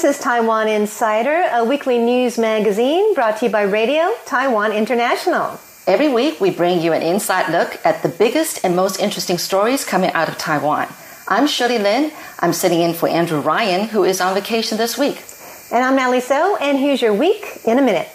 This is Taiwan Insider, a weekly news magazine brought to you by Radio Taiwan International. Every week, we bring you an inside look at the biggest and most interesting stories coming out of Taiwan. I'm Shirley Lin. I'm sitting in for Andrew Ryan, who is on vacation this week. And I'm Natalie So, and here's your week in a minute.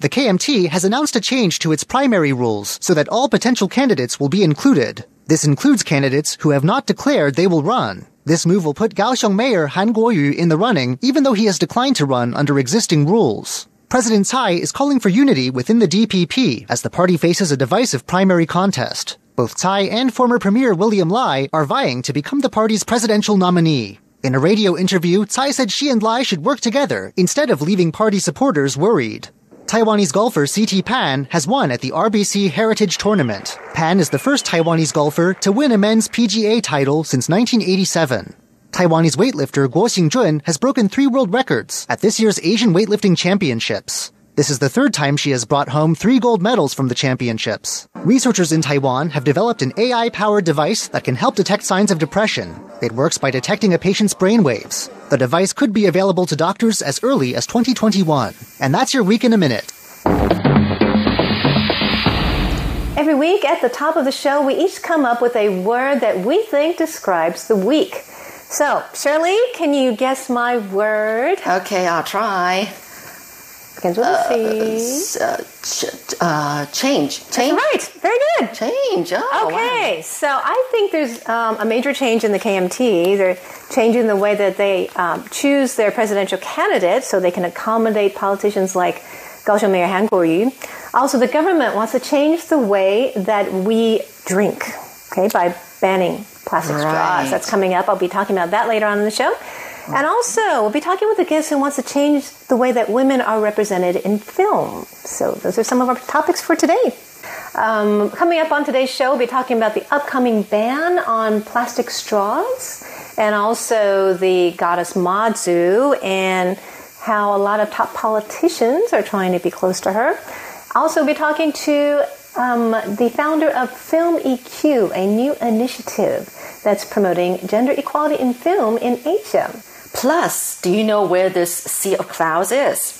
The KMT has announced a change to its primary rules so that all potential candidates will be included. This includes candidates who have not declared they will run. This move will put Kaohsiung Mayor Han Kuo-yu in the running, even though he has declined to run under existing rules. President Tsai is calling for unity within the DPP as the party faces a divisive primary contest. Both Tsai and former Premier William Lai are vying to become the party's presidential nominee. In a radio interview, Tsai said she and Lai should work together instead of leaving party supporters worried. Taiwanese golfer CT Pan has won at the RBC Heritage Tournament. Pan is the first Taiwanese golfer to win a men's PGA title since 1987. Taiwanese weightlifter Guo Xingjun has broken three world records at this year's Asian Weightlifting Championships. This is the third time she has brought home three gold medals from the championships. Researchers in Taiwan have developed an AI powered device that can help detect signs of depression. It works by detecting a patient's brain waves. The device could be available to doctors as early as 2021. And that's your week in a minute. Every week at the top of the show, we each come up with a word that we think describes the week. So, Shirley, can you guess my word? Okay, I'll try. Begins with a C. Uh, ch- uh, change. That's Change. right. Very good. Change. Oh, Okay, so I think there's um, a major change in the KMT. They're changing the way that they um, choose their presidential candidates so they can accommodate politicians like Kaohsiung Mayor Han Kuo-yu. Also, the government wants to change the way that we drink, okay, by banning plastic Right. straws. That's coming up. I'll be talking about that later on in the show. And also, we'll be talking with a guest who wants to change the way that women are represented in film. So, those are some of our topics for today. Um, coming up on today's show, we'll be talking about the upcoming ban on plastic straws and also the goddess Mazu and how a lot of top politicians are trying to be close to her. Also, we'll be talking to um, the founder of Film EQ, a new initiative that's promoting gender equality in film in Asia. Plus, do you know where this sea of clouds is?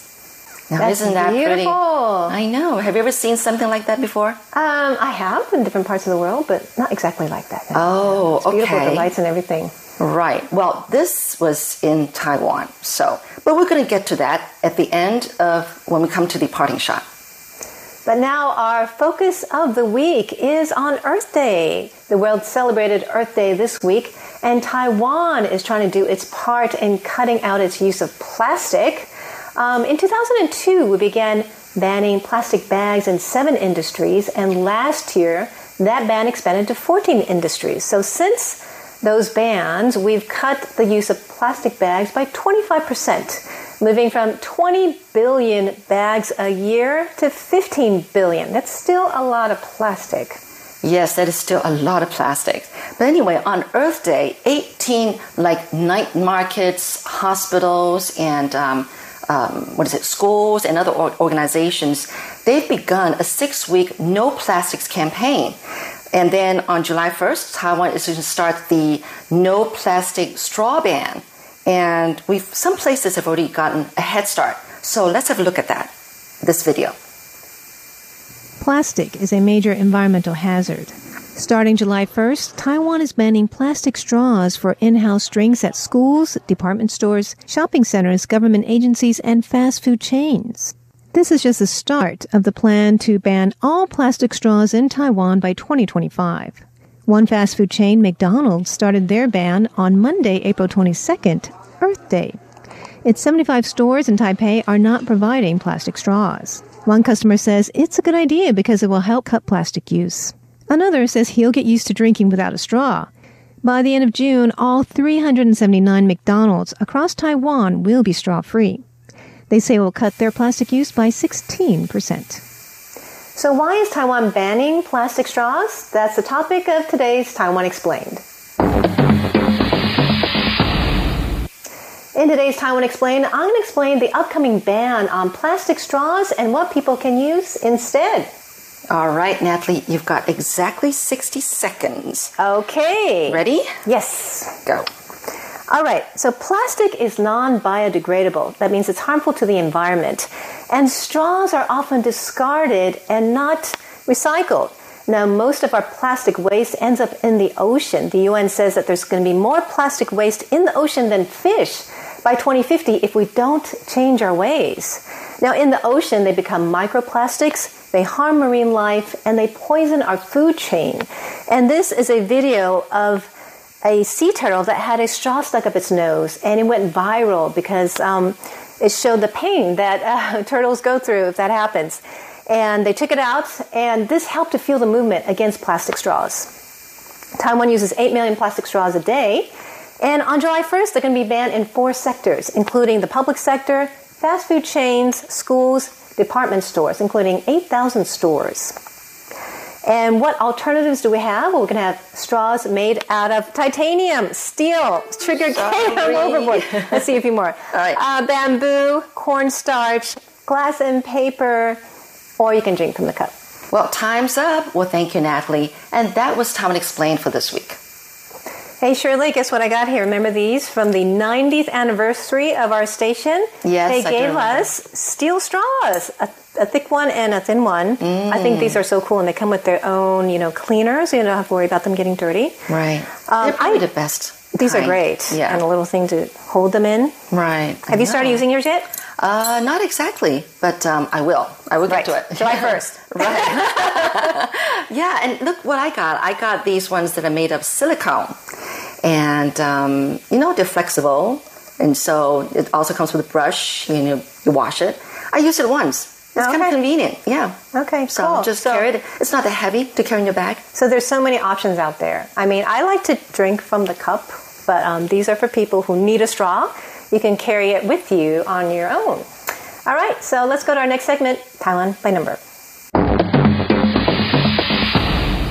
Now, That's isn't that pretty? beautiful. I know. Have you ever seen something like that before? Um, I have in different parts of the world, but not exactly like that. Oh, it's beautiful, okay. the lights and everything. Right. Well, this was in Taiwan. So, but we're going to get to that at the end of when we come to the parting shot. But now our focus of the week is on Earth Day. The world celebrated Earth Day this week, and Taiwan is trying to do its part in cutting out its use of plastic. Um, in 2002, we began banning plastic bags in seven industries, and last year, that ban expanded to 14 industries. So since those bans, we've cut the use of plastic bags by 25%, moving from 20 billion bags a year to 15 billion. That's still a lot of plastic. Yes, that is still a lot of plastic. But anyway, on Earth Day, 18 like night markets, hospitals, and um, um, what is it, schools and other organizations, they've begun a six-week no plastics campaign. And then on July 1st, Taiwan is going to start the no plastic straw ban. And we've some places have already gotten a head start. So let's have a look at that. This video. Plastic is a major environmental hazard. Starting July 1st, Taiwan is banning plastic straws for in-house drinks at schools, department stores, shopping centers, government agencies, and fast food chains. This is just the start of the plan to ban all plastic straws in Taiwan by 2025. One fast food chain, McDonald's, started their ban on Monday, April 22nd, Earth Day. Its 75 stores in Taipei are not providing plastic straws. One customer says it's a good idea because it will help cut plastic use. Another says he'll get used to drinking without a straw. By the end of June, all 379 McDonald's across Taiwan will be straw free. They say it will cut their plastic use by 16%. So, why is Taiwan banning plastic straws? That's the topic of today's Taiwan Explained. In today's Taiwan Explained, I'm going to explain the upcoming ban on plastic straws and what people can use instead. All right, Natalie, you've got exactly 60 seconds. Okay. Ready? Yes. Go. All right, so plastic is non biodegradable. That means it's harmful to the environment. And straws are often discarded and not recycled. Now, most of our plastic waste ends up in the ocean. The UN says that there's going to be more plastic waste in the ocean than fish by 2050 if we don't change our ways. Now, in the ocean, they become microplastics, they harm marine life, and they poison our food chain. And this is a video of a sea turtle that had a straw stuck up its nose, and it went viral because um, it showed the pain that uh, turtles go through if that happens. And they took it out, and this helped to fuel the movement against plastic straws. Taiwan uses 8 million plastic straws a day, and on July 1st, they're going to be banned in four sectors, including the public sector, fast food chains, schools, department stores, including 8,000 stores. And what alternatives do we have? Well, we're going to have straws made out of titanium, steel, trigger K overboard. Let's see a few more. All right. Uh, bamboo, cornstarch, glass and paper, or you can drink from the cup. Well, time's up. Well, thank you, Natalie. And that was Taiwan Explained for this week. Hey Shirley, guess what I got here? Remember these from the 90th anniversary of our station? Yes, They I gave us steel straws, a, a thick one and a thin one. I think these are so cool, and they come with their own, you know, cleaners. So you don't have to worry about them getting dirty. Right. Um, They're probably I- the best. These are great. Yeah. And a little thing to hold them in. right. Have you started using yours yet? Uh, not exactly, but um, I will. I will Right. get to it. July 1st. right. yeah, and look what I got. I got these ones that are made of silicone. And, um, you know, they're flexible. And so it also comes with a brush. You know, you wash it. I used it once. It's kind of convenient. Yeah. Okay, So cool. just So- carry it. It's not that heavy to carry in your bag. So there's so many options out there. I mean, I like to drink from the cup, but um, these are for people who need a straw. You can carry it with you on your own. All right, so let's go to our next segment, Taiwan by number.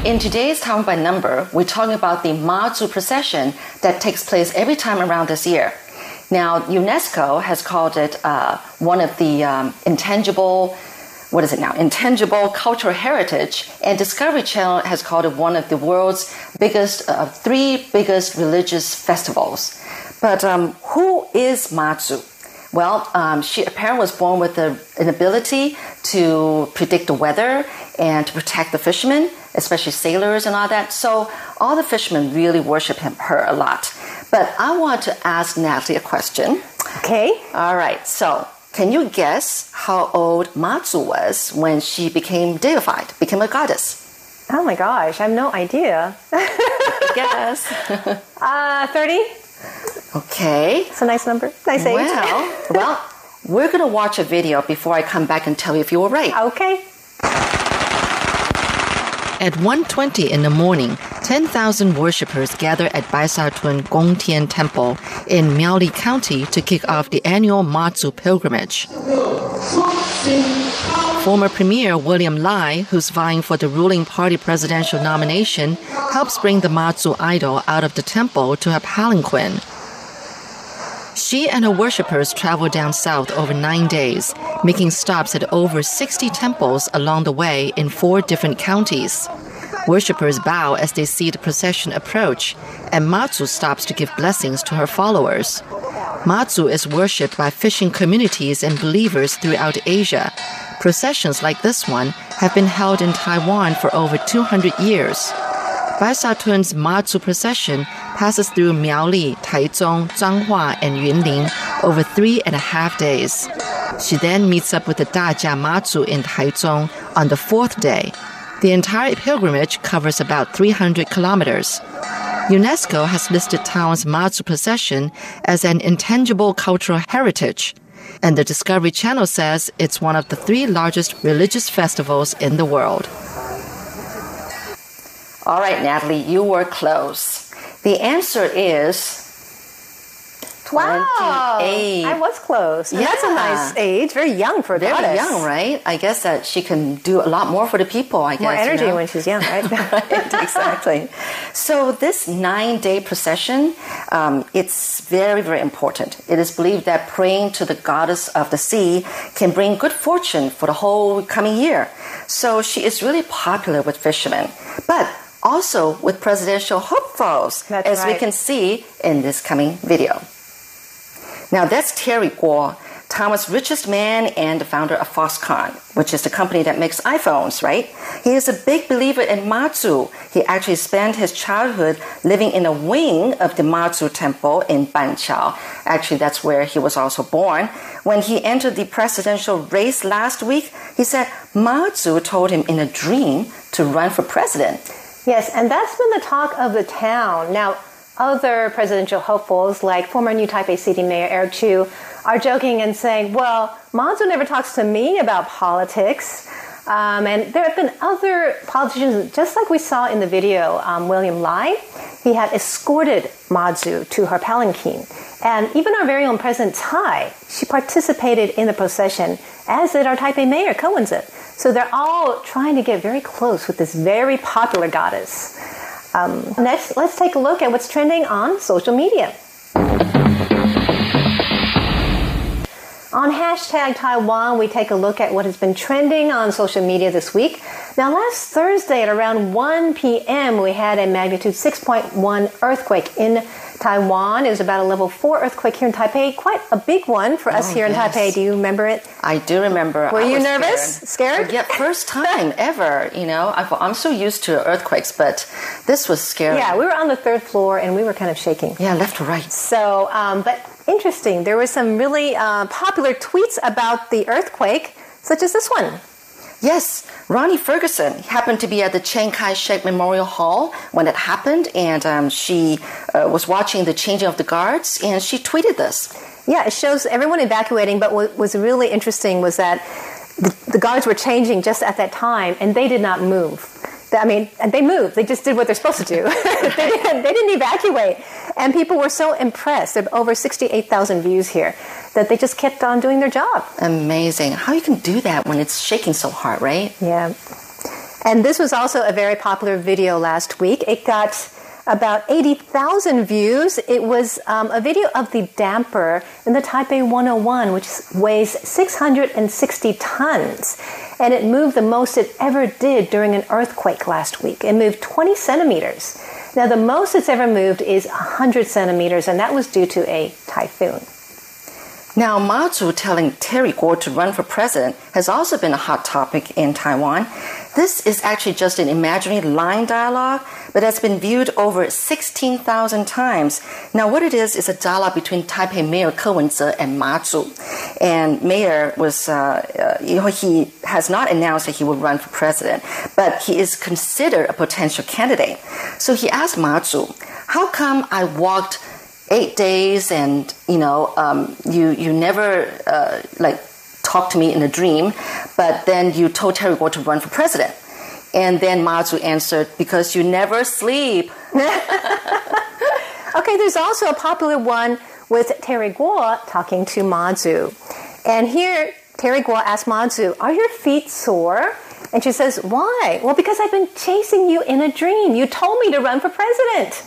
In today's Taiwan by Number, we're talking about the Mazu procession that takes place every time around this year. Now, UNESCO has called it uh, one of the um, intangible, what is it now? Intangible cultural heritage, and Discovery Channel has called it one of the world's biggest, uh, three biggest religious festivals. But um, who is Mazu? Well, um, she apparently was born with a, an ability to predict the weather and to protect the fishermen, especially sailors and all that. So all the fishermen really worship him, her a lot. But I want to ask Natalie a question. Okay, All right, so can you guess how old Matsu was when she became deified, became a goddess? oh my gosh, I have no idea. Guess. Uh, 30? Okay. It's a nice number. Nice age. Well, well, we're gonna watch a video before I come back and tell you if you were right. Okay. At 1.20 in the morning, 10,000 worshippers gather at Baishatun Gongtian Temple in Miaoli County to kick off the annual Matsu pilgrimage. Former Premier William Lai, who's vying for the ruling party presidential nomination, helps bring the Matsu idol out of the temple to a palanquin. She and her worshippers travel down south over nine days, making stops at over 60 temples along the way in four different counties. Worshippers bow as they see the procession approach, and Matsu stops to give blessings to her followers. Matsu is worshipped by fishing communities and believers throughout Asia. Processions like this one have been held in Taiwan for over 200 years. Baishatun's Matsu procession passes through Miaoli, Taichung, Zhanghua, and Yunlin over three and a half days. She then meets up with the Dajia Matsu in Taichung on the fourth day. The entire pilgrimage covers about 300 kilometers. UNESCO has listed Taiwan's Matsu procession as an intangible cultural heritage, and the Discovery Channel says it's one of the three largest religious festivals in the world. All right, Natalie, you were close. The answer is Wow. 28. I was close. That's a nice age. Very young for a very goddess. young, right? I guess that she can do a lot more for the people, I guess. More you energy know? when she's young, right? right, exactly. So this nine-day procession, um, it's very, very important. It is believed that praying to the goddess of the sea can bring good fortune for the whole coming year. So she is really popular with fishermen. But also with presidential hopefuls, That's as we can see in this coming video. Now that's Terry Guo, Taiwan's richest man and the founder of Foxconn, which is the company that makes iPhones, right? He is a big believer in Mazu. He actually spent his childhood living in a wing of the Mazu temple in Banqiao. Actually, that's where he was also born. When he entered the presidential race last week, he said Mazu told him in a dream to run for president. Yes, and that's been the talk of the town. Now, other presidential hopefuls, like former New Taipei City Mayor Eric Chu, are joking and saying, well, Mazu never talks to me about politics. Um, and there have been other politicians, just like we saw in the video, um, William Lai, he had escorted Mazu to her palanquin. And even our very own President Tsai, she participated in the procession, as did our Taipei Mayor, Ko Wen-je. So they're all trying to get very close with this very popular goddess. Um, next, let's take a look at what's trending on social media. On hashtag Taiwan, we take a look at what has been trending on social media this week. Now, last Thursday at around 1 p.m., we had a magnitude 6.1 earthquake in Taiwan. It was about a level 4 earthquake here in Taipei, quite a big one for us Oh, here in. Taipei. Do you remember it? I do remember. Were I you nervous? Scared? Yeah, first time ever. You know, I'm so used to earthquakes, but this was scary. Yeah, we were on the third floor and we were kind of shaking. Yeah, left to right. So, um, but interesting. There were some really uh, popular tweets about the earthquake, such as this one. Yes, Ronnie Ferguson happened to be at the Chiang Kai shek Memorial Hall when it happened, and um, she uh, was watching the changing of the guards, and she tweeted this. Yeah, it shows everyone evacuating, but what was really interesting was that the, the guards were changing just at that time, and they did not move. I mean, and they moved. They just did what they're supposed to do. they, didn't, they didn't evacuate. And people were so impressed. There are over 68,000 views here that they just kept on doing their job. Amazing. How you can do that when it's shaking so hard, right? Yeah. And this was also a very popular video last week. It got about 80,000 views. It was um, a video of the damper in the Taipei 101, which weighs 660 tons. And it moved the most it ever did during an earthquake last week. It moved 20 centimeters. Now, the most it's ever moved is 100 centimeters, and that was due to a typhoon. Now, Mazu telling Terry Guo to run for president has also been a hot topic in Taiwan. This is actually just an imaginary line dialogue, but has been viewed over 16,000 times. Now, what it is is a dialogue between Taipei Mayor Ko Wen-je and Mazu. And Mayor was, uh, uh, you know, he has not announced that he will run for president, but he is considered a potential candidate. So he asked Mazu, "How come I walked?" eight days and you know um, you you never uh, like talked to me in a dream but then you told terry Guo to run for president and then ma Zhu answered because you never sleep Okay, there's also a popular one with Terry Guo talking to Mazu. And here, Terry Guo asks Mazu, Are your feet sore? And she says, Why? Well, because I've been chasing you in a dream. You told me to run for president.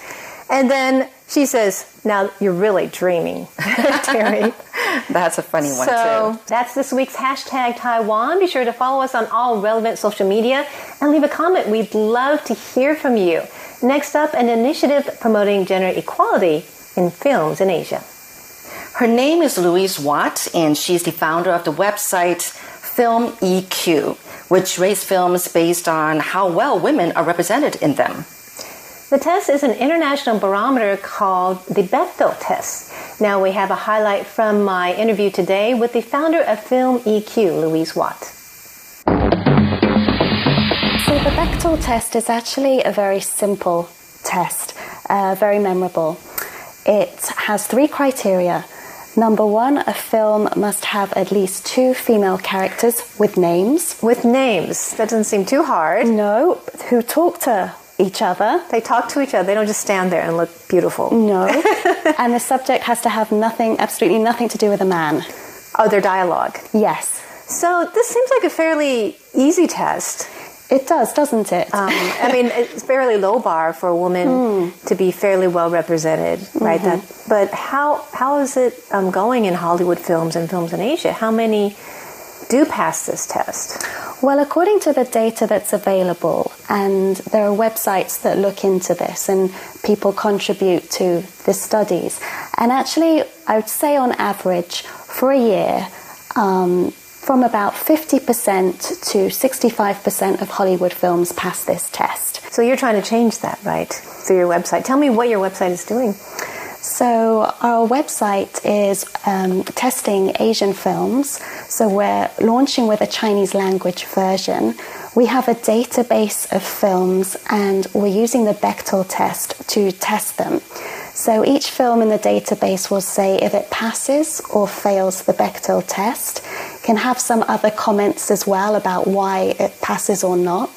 And then she says, Now you're really dreaming, Terry. that's a funny one So too that's this week's hashtag Taiwan. Be sure to follow us on all relevant social media and leave a comment. We'd love to hear from you. Next up, an initiative promoting gender equality in films in Asia. her name is louise watt and she's the founder of the website film eq which rates films based on how well women are represented in them The test is an international barometer called the Bechdel test. Now we have a highlight from my interview today with the founder of Film EQ, Louise Watt. So the Bechdel test is actually a very simple test, uh, very memorable. It has three criteria. Number one, a film must have at least two female characters with names. With names, that doesn't seem too hard. No, who talk to each other. They talk to each other, they don't just stand there and look beautiful. No. and the subject has to have nothing, absolutely nothing to do with a man. Oh, their dialogue. Yes. So this seems like a fairly easy test. It does, doesn't it? Um, I mean, it's fairly low bar for a woman to be fairly well represented, right? That, but how how is it um, going in Hollywood films and films in Asia? How many do pass this test? Well, according to the data that's available, and there are websites that look into this, and people contribute to the studies. And actually, I would say on average, for a year, um, from about 50% to 65% of Hollywood films pass this test. So you're trying to change that, right, through your website. Tell me what your website is doing. So our website is um, testing Asian films. So we're launching with a Chinese language version. We have a database of films and we're using the Bechdel test to test them. So each film in the database will say if it passes or fails the Bechdel test. Can have some other comments as well about why it passes or not.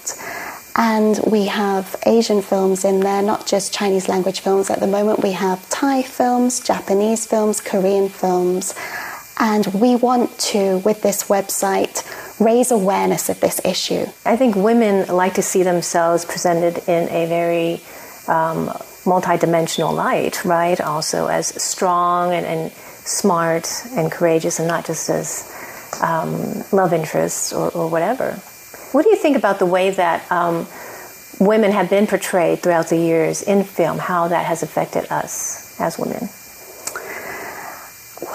And we have Asian films in there, not just Chinese language films. At the moment, we have Thai films, Japanese films, Korean films. And we want to, with this website, raise awareness of this issue. I think women like to see themselves presented in a very um, multidimensional light, right? Also as strong and, and, smart and courageous, and not just as um, love interests or, or whatever. What do you think about the way that um, women have been portrayed throughout the years in film, how that has affected us as women?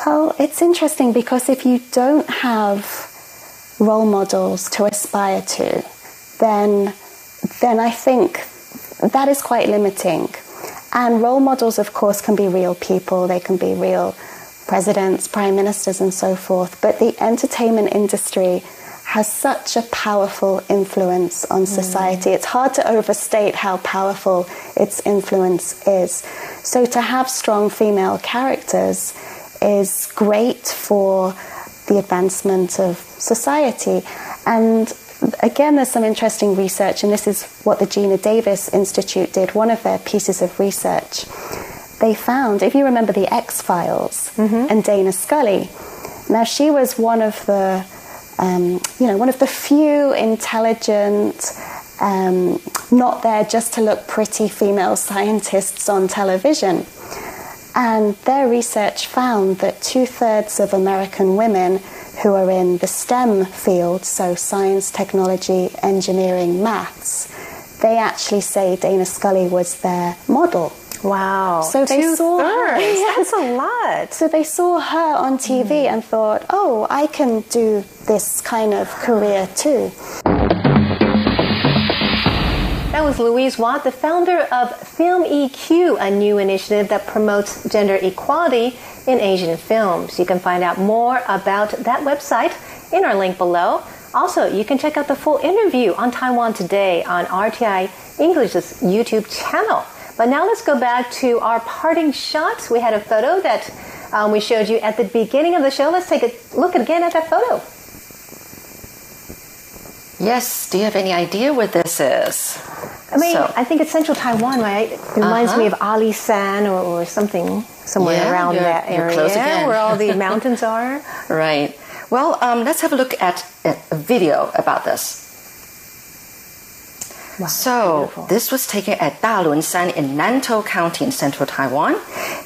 Well, it's interesting because if you don't have role models to aspire to, then then I think that is quite limiting. And role models, of course, can be real people. They can be real presidents, prime ministers, and so forth. But the entertainment industry has such a powerful influence on mm. society. Mm. It's hard to overstate how powerful its influence is. So to have strong female characters is great for the advancement of society. And again, there's some interesting research, and this is what the Geena Davis Institute did, one of their pieces of research. They found, if you remember the X Files mm-hmm. and Dana Scully, now she was one of the um, you know, one of the few intelligent, um, not there just to look pretty female scientists on television. And their research found that two thirds of American women who are in the STEM field, so science, technology, engineering, maths, they actually say Dana Scully was their model. Wow. So they Two saw thirds. her. That's a lot. So they saw her on TV mm. and thought, oh, I can do this kind of career too. That was Louise Watt, the founder of Film EQ, a new initiative that promotes gender equality in Asian films. You can find out more about that website in our link below. Also, you can check out the full interview on Taiwan Today on RTI English's YouTube channel. But now let's go back to our parting shots. We had a photo that um, we showed you at the beginning of the show. Let's take a look again at that photo. Yes. Do you have any idea what this is? I mean, so. I think it's central Taiwan, right? It reminds uh-huh. me of Alishan or, or something somewhere yeah, around that area where all the mountains are. Right. Well, um, let's have a look at a video about this. Wow, so beautiful. this was taken at Dalunshan in Nantou County in central Taiwan.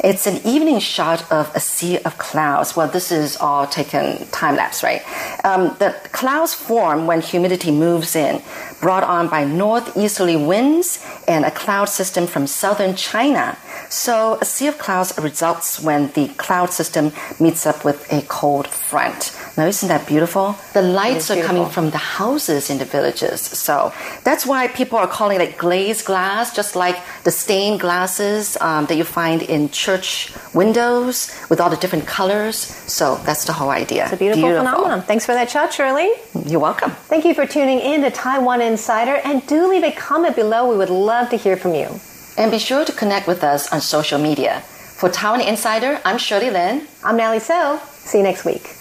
It's an evening shot of a sea of clouds. Well, this is all taken time lapse, right? Um, the clouds form when humidity moves in, brought on by northeasterly winds and a cloud system from southern China. So a sea of clouds results when the cloud system meets up with a cold front. Now, isn't that beautiful? The lights are coming from the houses in the villages. So that's why people are calling it glazed glass, just like the stained glasses um, that you find in church windows with all the different colors. So that's the whole idea. It's a beautiful, beautiful. phenomenon. Thanks for that shot, Shirley. You're welcome. Thank you for tuning in to Taiwan Insider. And do leave a comment below. We would love to hear from you. And be sure to connect with us on social media. For Taiwan Insider, I'm Shirley Lin. I'm Nally So. See you next week.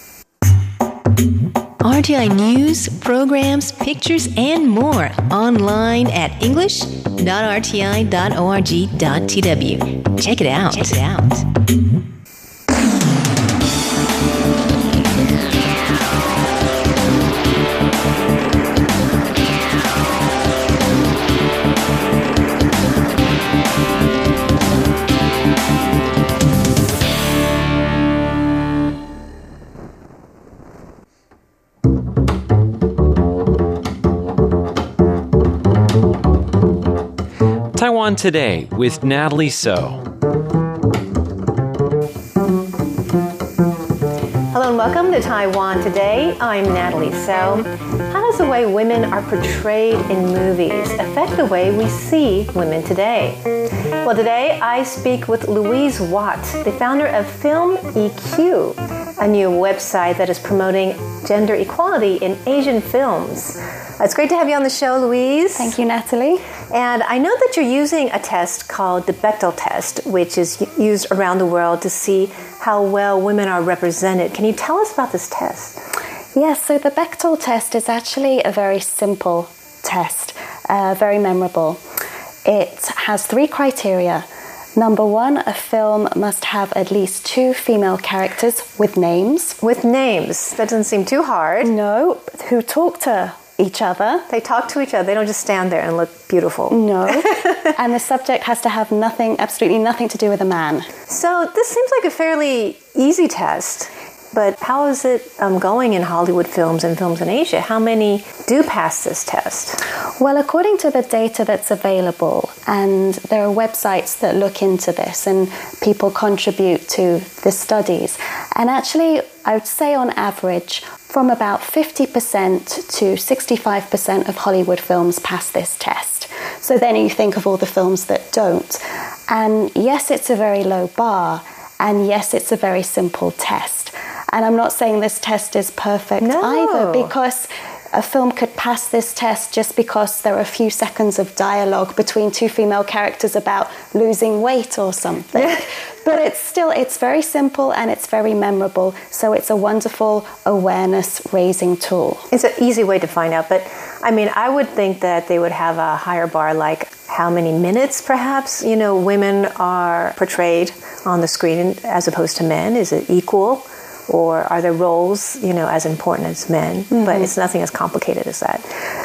RTI News, programs, pictures, and more online at english.rti.org.tw. Check it out. Check it out. Taiwan Today with Natalie So. Hello and welcome to Taiwan Today. I'm Natalie So. How does the way women are portrayed in movies affect the way we see women today? Well, today I speak with Louise Watt, the founder of Film EQ, a new website that is promoting gender equality in Asian films. It's great to have you on the show, Louise. Thank you, Natalie. And I know that you're using a test called the Bechdel test, which is used around the world to see how well women are represented. Can you tell us about this test? Yes, so the Bechdel test is actually a very simple test, uh, very memorable. It has three criteria. Number one, a film must have at least two female characters with names. With names. That doesn't seem too hard. No, who talk to each other. They talk to each other. They don't just stand there and look beautiful. No. and the subject has to have nothing, absolutely nothing to do with a man. So this seems like a fairly easy test. But how is it um, going in Hollywood films and films in Asia? How many do pass this test? Well, according to the data that's available, and there are websites that look into this, and people contribute to the studies. And actually, I would say on average, from about 50% to 65% of Hollywood films pass this test. So then you think of all the films that don't. And yes, it's a very low bar, and yes, it's a very simple test. And I'm not saying this test is perfect no. either because a film could pass this test just because there are a few seconds of dialogue between two female characters about losing weight or something. but it's still it's very simple and it's very memorable. So it's a wonderful awareness raising tool. It's an easy way to find out, but I mean, I would think that they would have a higher bar like how many minutes perhaps, you know, women are portrayed on the screen as opposed to men. Is it equal? Or are there roles you know as important as men? Mm-hmm. but it's nothing as complicated as that.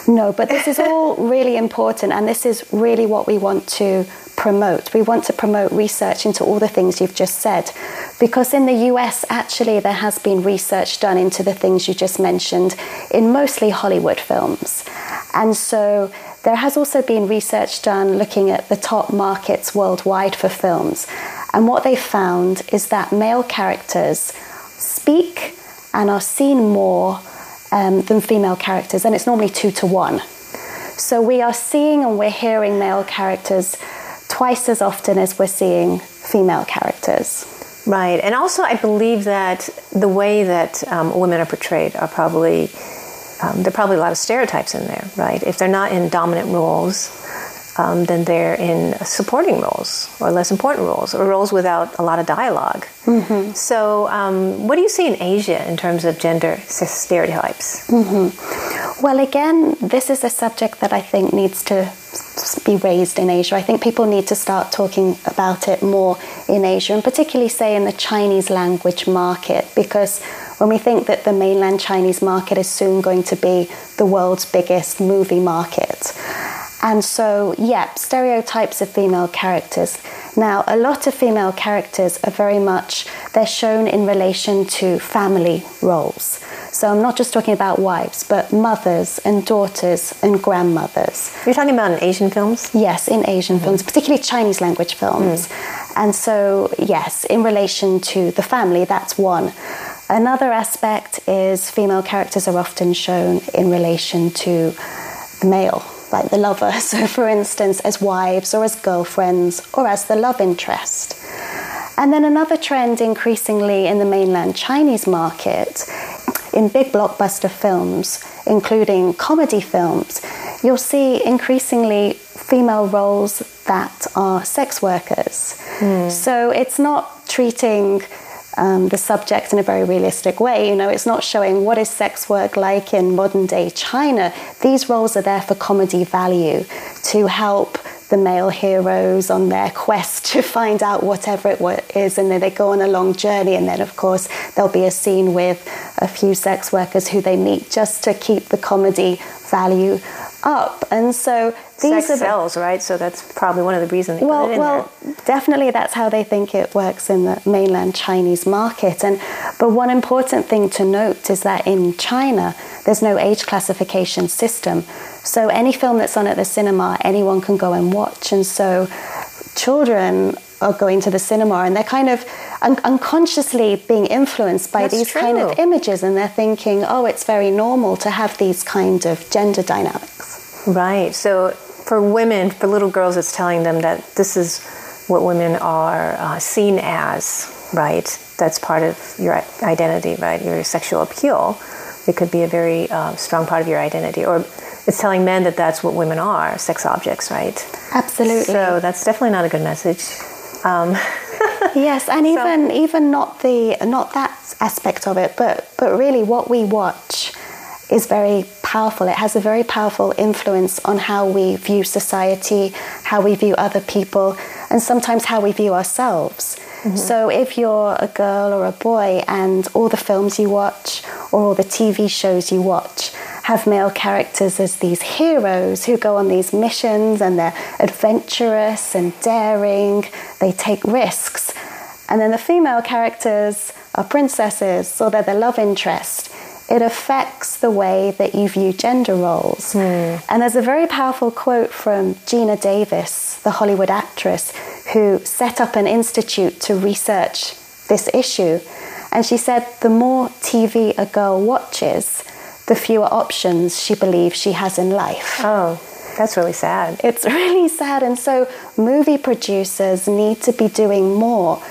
No but this is all really important and this is really what we want to promote. We want to promote research into all the things you've just said because in the US actually there has been research done into the things you just mentioned in mostly Hollywood films. And so there has also been research done looking at the top markets worldwide for films. And what they found is that male characters speak and are seen more um, than female characters, and it's normally two to one. So we are seeing and we're hearing male characters twice as often as we're seeing female characters. Right, and also I believe that the way that um, women are portrayed are probably um, there are probably a lot of stereotypes in there, right? If they're not in dominant roles, um, then they're in supporting roles or less important roles or roles without a lot of dialog mm-hmm. So, um, what do you see in Asia in terms of gender stereotypes? Mm-hmm. Well, again, this is a subject that I think needs to be raised in Asia. I think people need to start talking about it more in Asia, and particularly, say, in the Chinese language market, because when we think that the mainland Chinese market is soon going to be the world's biggest movie market. And so, yeah, stereotypes of female characters. Now, a lot of female characters are very much, they're shown in relation to family roles. So I'm not just talking about wives, but mothers and daughters and grandmothers. You're talking about in Asian films? Yes, in Asian mm-hmm. films, particularly Chinese language films. Mm. And so, yes, in relation to the family, that's one. Another aspect is female characters are often shown in relation to the male like the lover. So, for instance, as wives or as girlfriends or as the love interest. And then another trend increasingly in the mainland Chinese market, in big blockbuster films, including comedy films, you'll see increasingly female roles that are sex workers. Mm. So it's not treating um, the subject in a very realistic way. You know, it's not showing what is sex work like in modern day China. These roles are there for comedy value to help the male heroes on their quest to find out whatever it is, and then they go on a long journey. And then, of course, there'll be a scene with a few sex workers who they meet just to keep the comedy value up. And so these sex are sells, right? So that's probably one of the reasons. well, well, there. definitely that's how they think it works in the mainland Chinese market. And but one important thing to note is that in China, there's no age classification system. So any film that's on at the cinema, anyone can go and watch. And so children are going to the cinema and they're kind of un- unconsciously being influenced by That's these true. kind of images and they're thinking, oh, it's very normal to have these kind of gender dynamics. Right. So for women, for little girls, it's telling them that this is what women are uh, seen as, right? That's part of your identity, right? Your sexual appeal. It could be a very uh, strong part of your identity. Or it's telling men that that's what women are, sex objects, right? Absolutely. So that's definitely not a good message. Um, yes, and even even not the not that aspect of it, but but really what we watch is very powerful. It has a very powerful influence on how we view society, how we view other people, and sometimes how we view ourselves. Mm-hmm. So if you're a girl or a boy and all the films you watch or all the TV shows you watch have male characters as these heroes who go on these missions and they're adventurous and daring, they take risks. And then the female characters are princesses or they're the love interest it affects the way that you view gender roles. Mm. And there's a very powerful quote from Geena Davis, the Hollywood actress, who set up an institute to research this issue. And she said the more TV a girl watches, the fewer options she believes she has in life. Oh, that's really sad. It's really sad. And so movie producers need to be doing more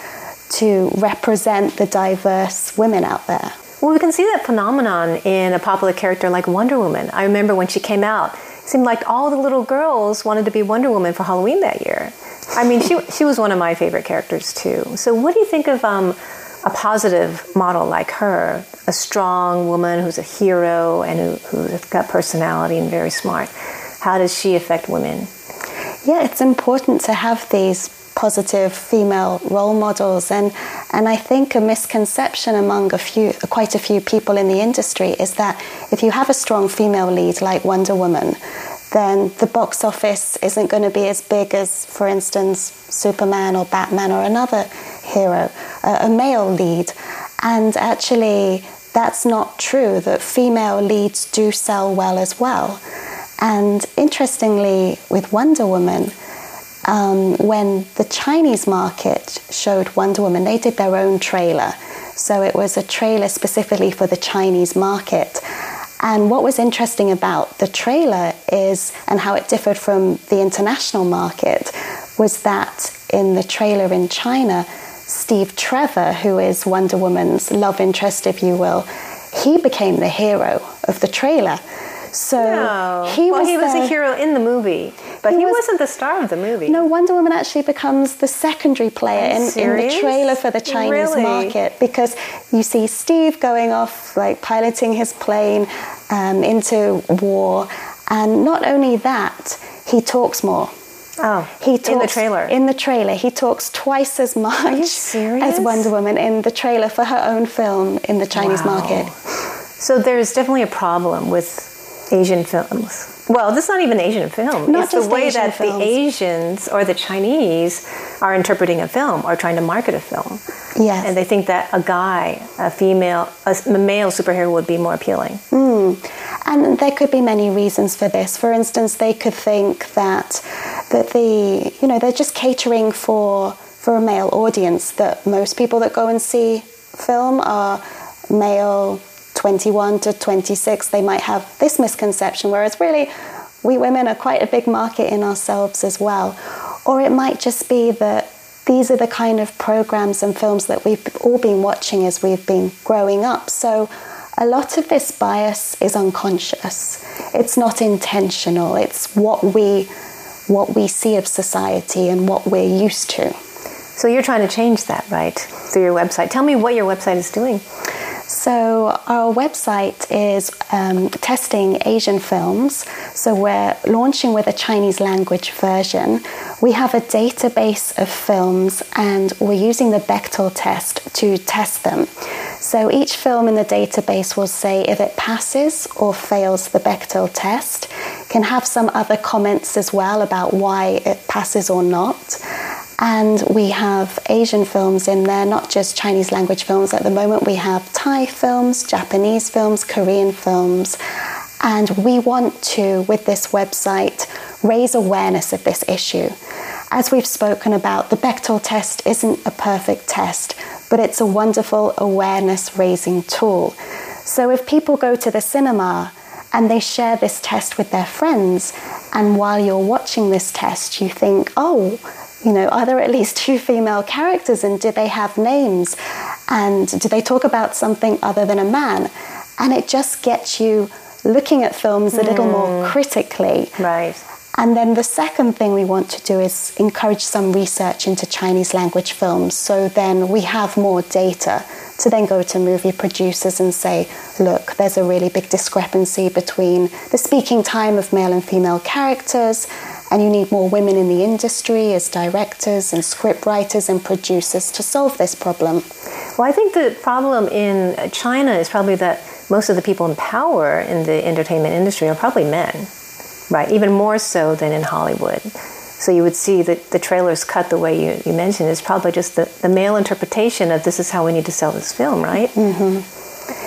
to represent the diverse women out there. Well, we can see that phenomenon in a popular character like Wonder Woman. I remember when she came out, it seemed like all the little girls wanted to be Wonder Woman for Halloween that year. I mean, she, she was one of my favorite characters too. So, what do you think of um, a positive model like her, a strong woman who's a hero and who, who's got personality and very smart? How does she affect women? Yeah, it's important to have these positive female role models. And, and I think a misconception among a few, quite a few people in the industry is that if you have a strong female lead like Wonder Woman, then the box office isn't going to be as big as, for instance, Superman or Batman or another hero, a male lead. And actually, that's not true, that female leads do sell well as well. And interestingly, with Wonder Woman, um, when the Chinese market showed Wonder Woman, they did their own trailer. So it was a trailer specifically for the Chinese market. And what was interesting about the trailer is, and how it differed from the international market, was that in the trailer in China, Steve Trevor, who is Wonder Woman's love interest, if you will, he became the hero of the trailer. So no. he well, was he was the, a hero in the movie, but he, he was, not the star of the movie. No, Wonder Woman actually becomes the secondary player in, in, the trailer for the Chinese really? market because you see Steve going off, like piloting his plane um, into war, and not only that, he talks more. Oh, he talks, in the trailer. In the trailer, he talks twice as much as Wonder Woman in the trailer for her own film in the Chinese wow. market. So there's definitely a problem with Asian films. Well, this is not even Asian film. Not it's the way Asian that films. the Asians or the Chinese are interpreting a film or trying to market a film. Yes. And they think that a guy, a female, a male superhero would be more appealing. Mm. And there could be many reasons for this. For instance, they could think that that the you know they're just catering for for a male audience. That most people that go and see film are male 21 to 26, they might have this misconception, whereas really we women are quite a big market in ourselves as well. Or it might just be that these are the kind of programs and films that we've all been watching as we've been growing up. So a lot of this bias is unconscious. It's not intentional. It's what we what we see of society and what we're used to. So you're trying to change that, right? Through your website. Tell me what your website is doing. So, our website is um, testing Asian films. So, we're launching with a Chinese language version. We have a database of films and we're using the Bechdel test to test them. So, each film in the database will say if it passes or fails the Bechdel test. Can have some other comments as well about why it passes or not. And we have Asian films in there, not just Chinese language films. At the moment, we have Thai films, Japanese films, Korean films. And we want to, with this website, raise awareness of this issue. As we've spoken about, the Bechdel test isn't a perfect test, but it's a wonderful awareness raising tool. So if people go to the cinema and they share this test with their friends, and while you're watching this test, you think, oh, you know, are there at least two female characters and do they have names? And do they talk about something other than a man? And it just gets you looking at films a little more Hmm. critically. Right. And then the second thing we want to do is encourage some research into Chinese language films. So then we have more data to then go to movie producers and say, look, there's a really big discrepancy between the speaking time of male and female characters, and you need more women in the industry as directors and script writers and producers to solve this problem. Well, I think the problem in China is probably that most of the people in power in the entertainment industry are probably men, right? Even more so than in Hollywood. So you would see that the trailers cut the way you, you mentioned is probably just the, the male interpretation of this is how we need to sell this film, right? Mm-hmm.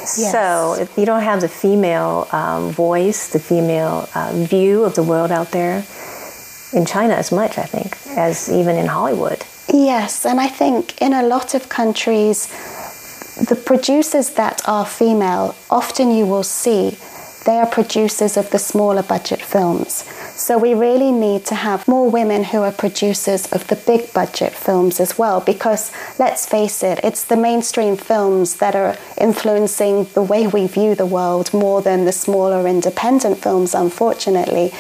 So if you don't have the female um, voice, the female uh, view of the world out there in China as much, I think, as even in Hollywood. Yes, and I think in a lot of countries, the producers that are female, often you will see they are producers of the smaller budget films. So we really need to have more women who are producers of the big budget films as well, because let's face it, it's the mainstream films that are influencing the way we view the world more than the smaller independent films, unfortunately.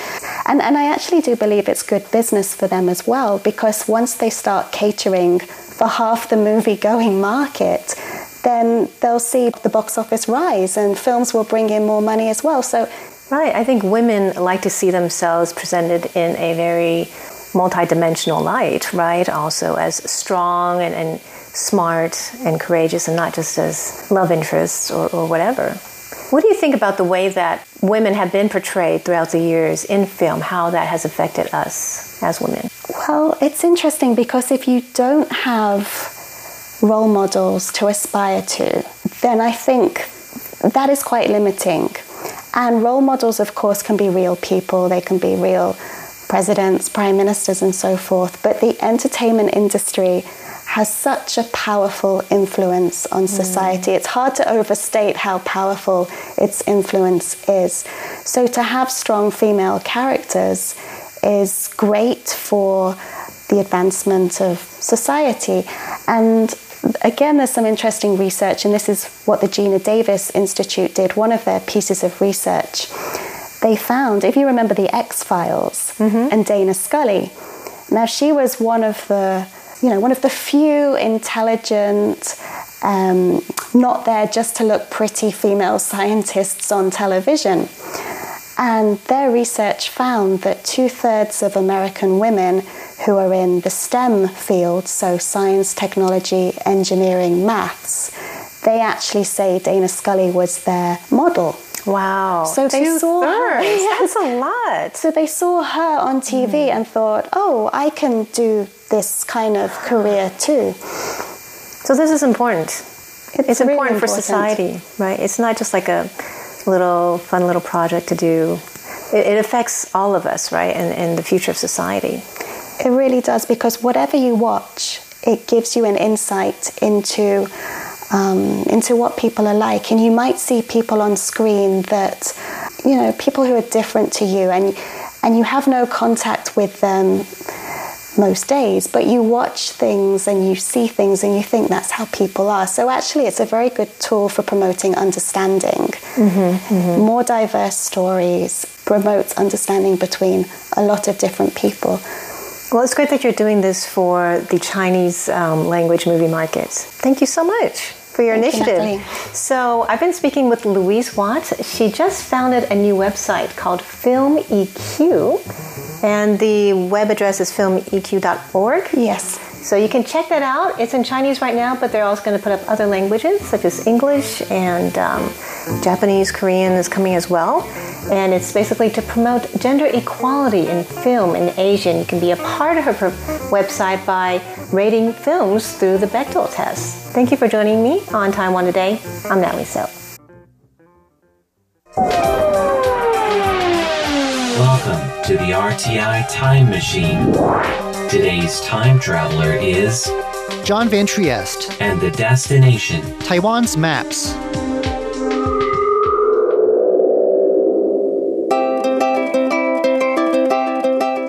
And, and I actually do believe it's good business for them as well, because once they start catering for half the movie going market, then they'll see the box office rise and films will bring in more money as well. So Right. I think women like to see themselves presented in a very multidimensional light, right? Also as strong and, and smart and courageous and not just as love interests or, or whatever. What do you think about the way that women have been portrayed throughout the years in film, how that has affected us as women? Well, it's interesting because if you don't have role models to aspire to, then I think that is quite limiting. And role models, of course, can be real people, they can be real presidents, prime ministers, and so forth. But the entertainment industry has such a powerful influence on mm. society. It's hard to overstate how powerful its influence is. So to have strong female characters is great for the advancement of society. And again, there's some interesting research, and this is what the Geena Davis Institute did, one of their pieces of research. They found, if you remember the X Files and Dana Scully, now she was one of the, you know, one of the few intelligent, um, not there just to look pretty female scientists on television. And their research found that two thirds of American women who are in the STEM field, so science, technology, engineering, maths, they actually say Dana Scully was their model. Wow. So they Two saw her. thirds. Yes. That's a lot. So they saw her on TV mm-hmm. and thought, oh, I can do this kind of career too. So this is important. It's, really important, for society, right? It's not just like a little fun little project to do. It, it affects all of us, right? And, and the future of society. It really does because whatever you watch, it gives you an insight into um, into what people are like, and you might see people on screen that you know people who are different to you, and and you have no contact with them most days, but you watch things and you see things and you think that's how people are. So actually, it's a very good tool for promoting understanding. More diverse stories promotes understanding between a lot of different people. Well, it's great that you're doing this for the Chinese um, language movie market. Thank you so much for your Thank initiative. Natalie. so, I've been speaking with Louise Watt. She just founded a new website called Film EQ, and the web address is filmeq.org. Yes. So you can check that out. It's in Chinese right now, but they're also going to put up other languages such as English and um, Japanese, Korean is coming as well. And it's basically to promote gender equality in film in Asia. And you can be a part of her website by rating films through the Bechdel test. Thank you for joining me on Taiwan Today. I'm Natalie So. To the RTI Time Machine. Today's time traveler is John Van Trieste, and the destination. Taiwan's maps.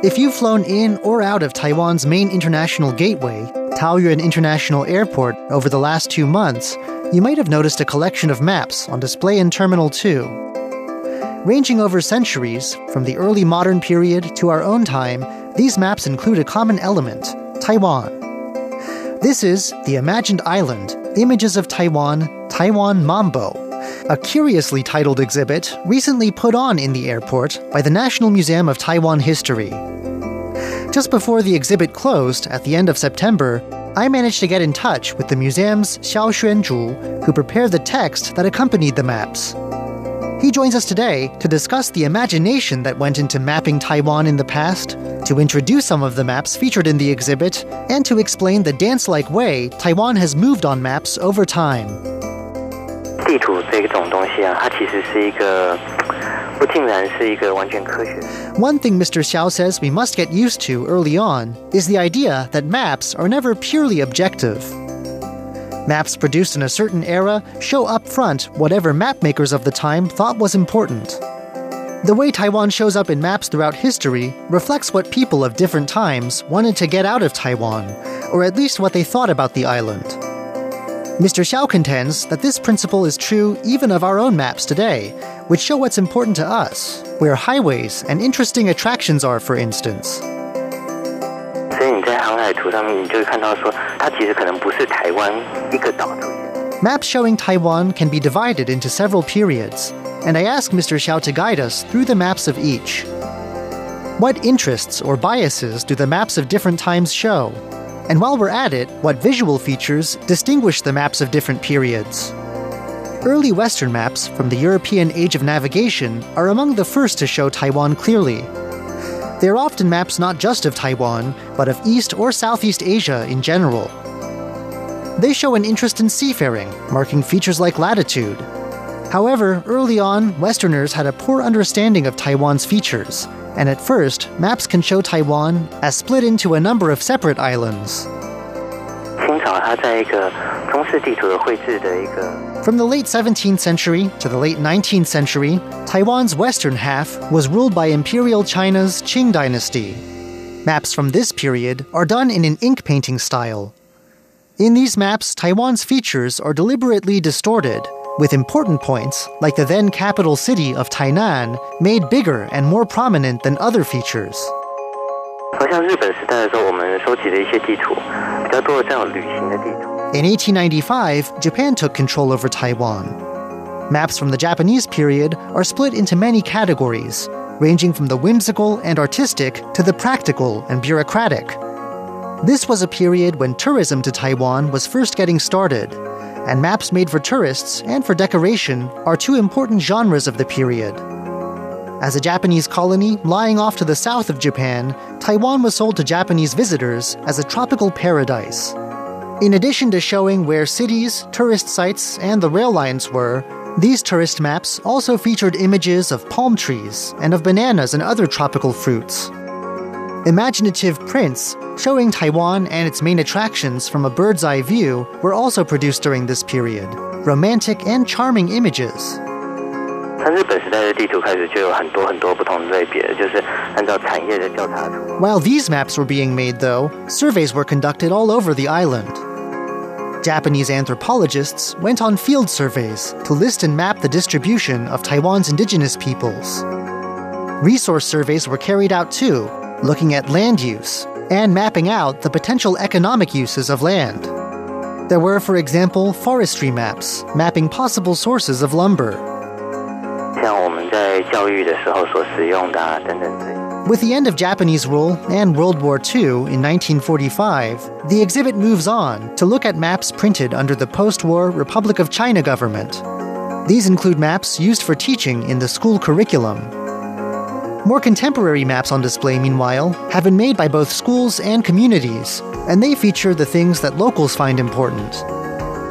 If you've flown in or out of Taiwan's main international gateway, Taoyuan International Airport, over the last two months, you might have noticed a collection of maps on display in Terminal 2. Ranging over centuries, from the early modern period to our own time, these maps include a common element Taiwan. This is The Imagined Island Images of Taiwan, Taiwan Mambo, a curiously titled exhibit recently put on in the airport by the National Museum of Taiwan History. Just before the exhibit closed at the end of September, I managed to get in touch with the museum's Xiao Xuanzhu, who prepared the text that accompanied the maps. He joins us today to discuss the imagination that went into mapping Taiwan in the past, to introduce some of the maps featured in the exhibit, and to explain the dance like way Taiwan has moved on maps over time. 地图这种东西啊，它其实是一个不尽然是一个完全科学。 One thing Mr. Xiao says we must get used to early on is the idea that maps are never purely objective. Maps produced in a certain era show up front whatever mapmakers of the time thought was important. The way Taiwan shows up in maps throughout history reflects what people of different times wanted to get out of Taiwan, or at least what they thought about the island. Mr. Xiao contends that this principle is true even of our own maps today, which show what's important to us, where highways and interesting attractions are, for instance. 所以你在航海图上面，你就会看到说，它其实可能不是台湾一个岛出现。 Maps showing Taiwan can be divided into several periods, and I asked Mr. Xiao to guide us through the maps of each. What interests or biases do the maps of different times show? And while we're at it, what visual features distinguish the maps of different periods? Early Western maps from the European Age of Navigation are among the first to show Taiwan clearly. They're often maps not just of Taiwan, but of East or Southeast Asia in general. They show an interest in seafaring, marking features like latitude. However, early on, Westerners had a poor understanding of Taiwan's features, and at first, maps can show Taiwan as split into a number of separate islands. 清朝它在一个中式地图的绘制的一个 From the late 17th century to the late 19th century, Taiwan's western half was ruled by Imperial China's Qing dynasty. Maps from this period are done in an ink painting style. In these maps, Taiwan's features are deliberately distorted, with important points, like the then capital city of Tainan, made bigger and more prominent than other features. 好像日本时代的时候，我们收集的一些地图，比较多的这种旅行的地图。 In 1895, Japan took control over Taiwan. Maps from the Japanese period are split into many categories, ranging from the whimsical and artistic to the practical and bureaucratic. This was a period when tourism to Taiwan was first getting started, and maps made for tourists and for decoration are two important genres of the period. As a Japanese colony lying off to the south of Japan, Taiwan was sold to Japanese visitors as a tropical paradise. In addition to showing where cities, tourist sites, and the rail lines were, these tourist maps also featured images of palm trees and of bananas and other tropical fruits. Imaginative prints showing Taiwan and its main attractions from a bird's eye view were also produced during this period. Romantic and charming images. 它日本时代的地图开始就有很多很多不同的类别，就是按照产业的调查图。 While these maps were being made, though, surveys were conducted all over the island. Japanese anthropologists went on field surveys to list and map the distribution of Taiwan's indigenous peoples. Resource surveys were carried out too, looking at land use and mapping out the potential economic uses of land. There were, for example, forestry maps, mapping possible sources of lumber. 像我们在教育的时候所使用的、啊、等等这些。 With the end of Japanese rule and World War II in 1945, the exhibit moves on to look at maps printed under the post war Republic of China government. These include maps used for teaching in the school curriculum. More contemporary maps on display, meanwhile, have been made by both schools and communities, and they feature the things that locals find important.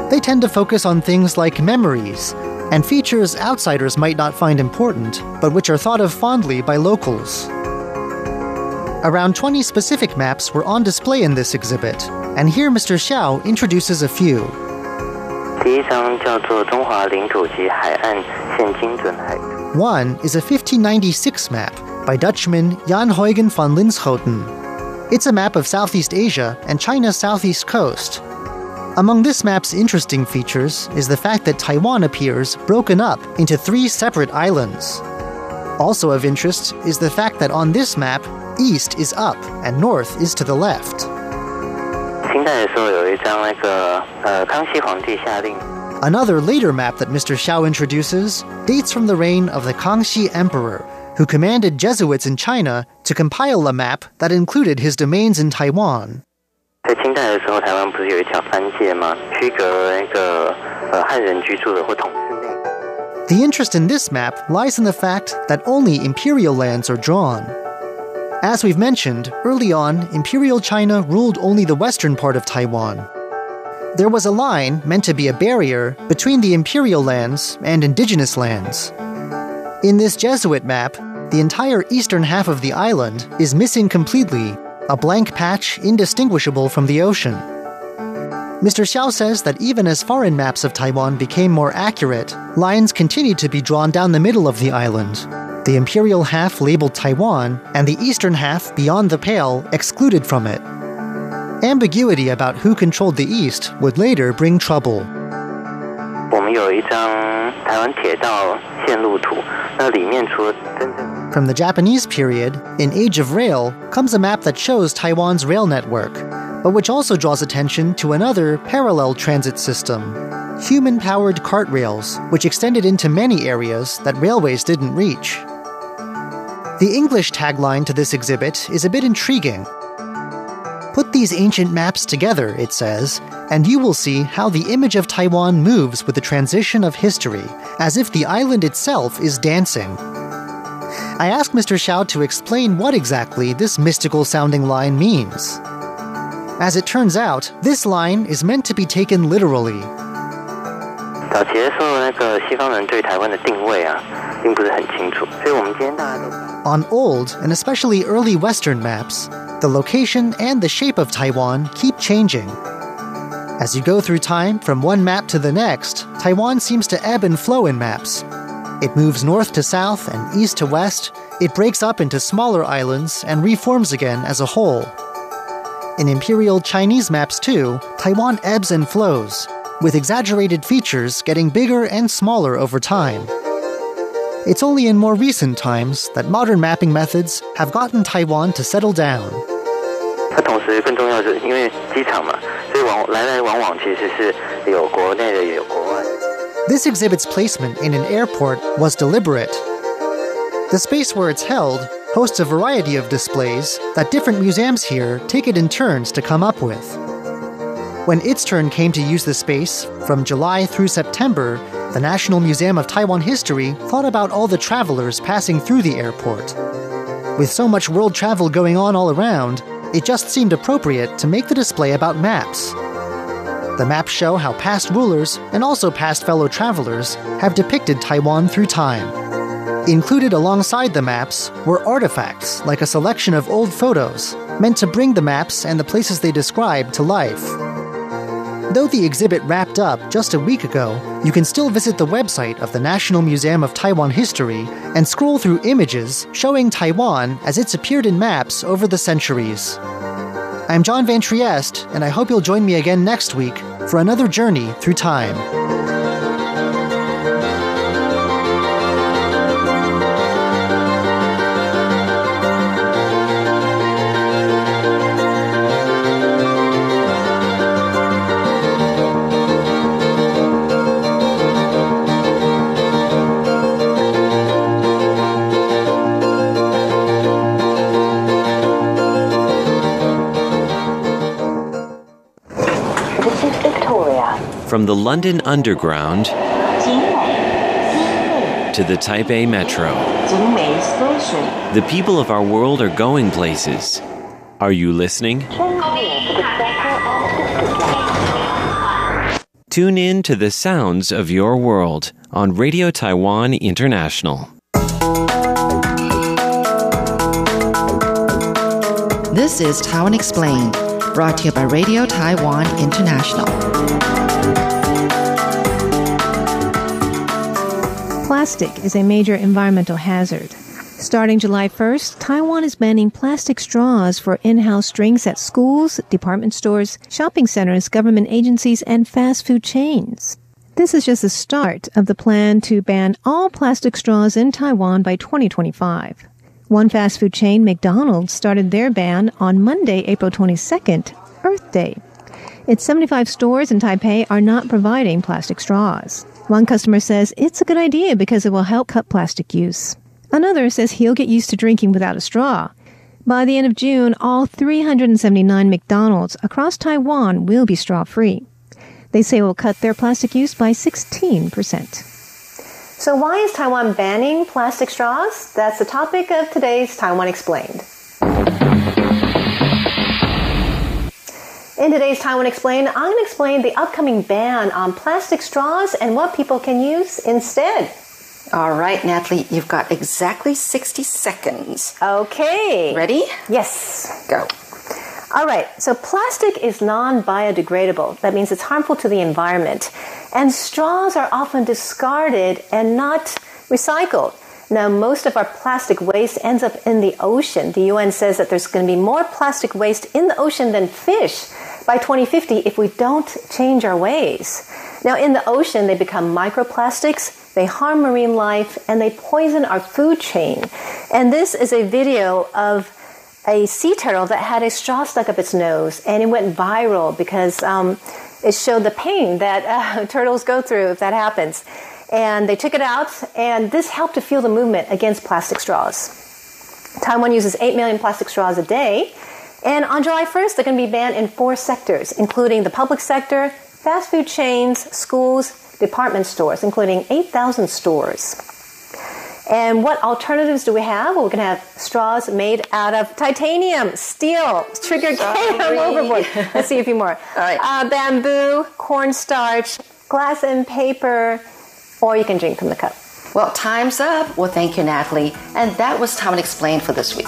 They tend to focus on things like memories and features outsiders might not find important, but which are thought of fondly by locals. Around 20 specific maps were on display in this exhibit, and here Mr. Xiao introduces a few. One is a 1596 map by Dutchman Jan Huygen van Linschoten. It's a map of Southeast Asia and China's southeast coast. Among this map's interesting features is the fact that Taiwan appears broken up into three separate islands. Also of interest is the fact that on this map, east is up and north is to the left. 清代的时候有一张那个呃康熙皇帝下令 Another later map that Mr. Xiao introduces dates from the reign of the Kangxi Emperor, who commanded Jesuits in China to compile a map that included his domains in Taiwan. 在清代的时候，台湾不是有一条藩界吗？区隔那个呃汉人居住的或统治内。 The interest in this map lies in the fact that only imperial lands are drawn. As we've mentioned, early on, Imperial China ruled only the western part of Taiwan. There was a line meant to be a barrier between the imperial lands and indigenous lands. In this Jesuit map, the entire eastern half of the island is missing completely, a blank patch indistinguishable from the ocean. Mr. Xiao says that even as foreign maps of Taiwan became more accurate, lines continued to be drawn down the middle of the island The imperial half labeled Taiwan, and the eastern half beyond the pale excluded from it. Ambiguity about who controlled the east would later bring trouble. 我们有一张台湾铁道线路图，那里面除了真正 From the Japanese period, in Age of Rail, comes a map that shows Taiwan's rail network, but which also draws attention to another parallel transit system human powered cart rails, which extended into many areas that railways didn't reach. The English tagline to this exhibit is a bit intriguing. Put these ancient maps together, it says, and you will see how the image of Taiwan moves with the transition of history, as if the island itself is dancing. I asked Mr. Xiao to explain what exactly this mystical sounding line means. As it turns out, this line is meant to be taken literally. 早期的时候，那个西方人对台湾的定位啊，并不是很清楚，所以我们今天大家都。 On old and especially early Western maps, the location and the shape of Taiwan keep changing. As you go through time from one map to the next, Taiwan seems to ebb and flow in maps. It moves north to south and east to west, it breaks up into smaller islands and reforms again as a whole. In imperial Chinese maps, too, Taiwan ebbs and flows, with exaggerated features getting bigger and smaller over time. It's only in more recent times that modern mapping methods have gotten Taiwan to settle down. 它同时更重要的是，因为机场嘛，所以往来来往往其实是有国内的也有国外。 This exhibit's placement in an airport was deliberate. The space where it's held hosts a variety of displays that different museums here take it in turns to come up with. When its turn came to use the space, from July through September, the National Museum of Taiwan History thought about all the travelers passing through the airport. With so much world travel going on all around, it just seemed appropriate to make the display about maps. The maps show how past rulers and also past fellow travelers have depicted Taiwan through time. Included alongside the maps were artifacts like a selection of old photos meant to bring the maps and the places they describe to life. Though the exhibit wrapped up just a week ago, you can still visit the website of the National Museum of Taiwan History and scroll through images showing Taiwan as it's appeared in maps over the centuries. I'm John Van Trieste, and I hope you'll join me again next week for another journey through time. From the London Underground to the Taipei Metro, the people of our world are going places. Are you listening? Tune in to the sounds of your world on Radio Taiwan International. This is Taiwan Explained, brought to you by Radio Taiwan International. Plastic is a major environmental hazard. Starting July 1st, Taiwan is banning plastic straws for in-house drinks at schools, department stores, shopping centers, government agencies, and fast food chains. This is just the start of the plan to ban all plastic straws in Taiwan by 2025. One fast food chain, McDonald's, started their ban on Monday, April 22nd, Earth Day. Its 75 stores in Taipei are not providing plastic straws. One customer says it's a good idea because it will help cut plastic use. Another says he'll get used to drinking without a straw. By the end of June, all 379 McDonald's across Taiwan will be straw free. They say it will cut their plastic use by 16%. So, why is Taiwan banning plastic straws? That's the topic of today's Taiwan Explained. In today's Taiwan Explained, I'm going to explain the upcoming ban on plastic straws and what people can use instead. All right, Natalie, you've got exactly 60 seconds. Okay. Ready? Yes. Go. All right, so plastic is non biodegradable. That means it's harmful to the environment. And straws are often discarded and not recycled. Now, most of our plastic waste ends up in the ocean. The UN says that there's going to be more plastic waste in the ocean than fish by 2050 if we don't change our ways. Now, in the ocean, they become microplastics, they harm marine life, and they poison our food chain. And this is a video of a sea turtle that had a straw stuck up its nose, and it went viral because um, it showed the pain that uh, turtles go through if that happens. And they took it out, and this helped to fuel the movement against plastic straws. Taiwan uses 8 million plastic straws a day, and on July 1st, they're going to be banned in four sectors, including the public sector, fast food chains, schools, department stores, including 8,000 stores. And what alternatives do we have? Well, we're going to have straws made out of titanium, steel, trigger I'm overboard. Let's see a few more. All right. Uh, bamboo, cornstarch, glass and paper, or you can drink from the cup. Well, time's up. Well, thank you, Natalie. And that was Taiwan Explained for this week.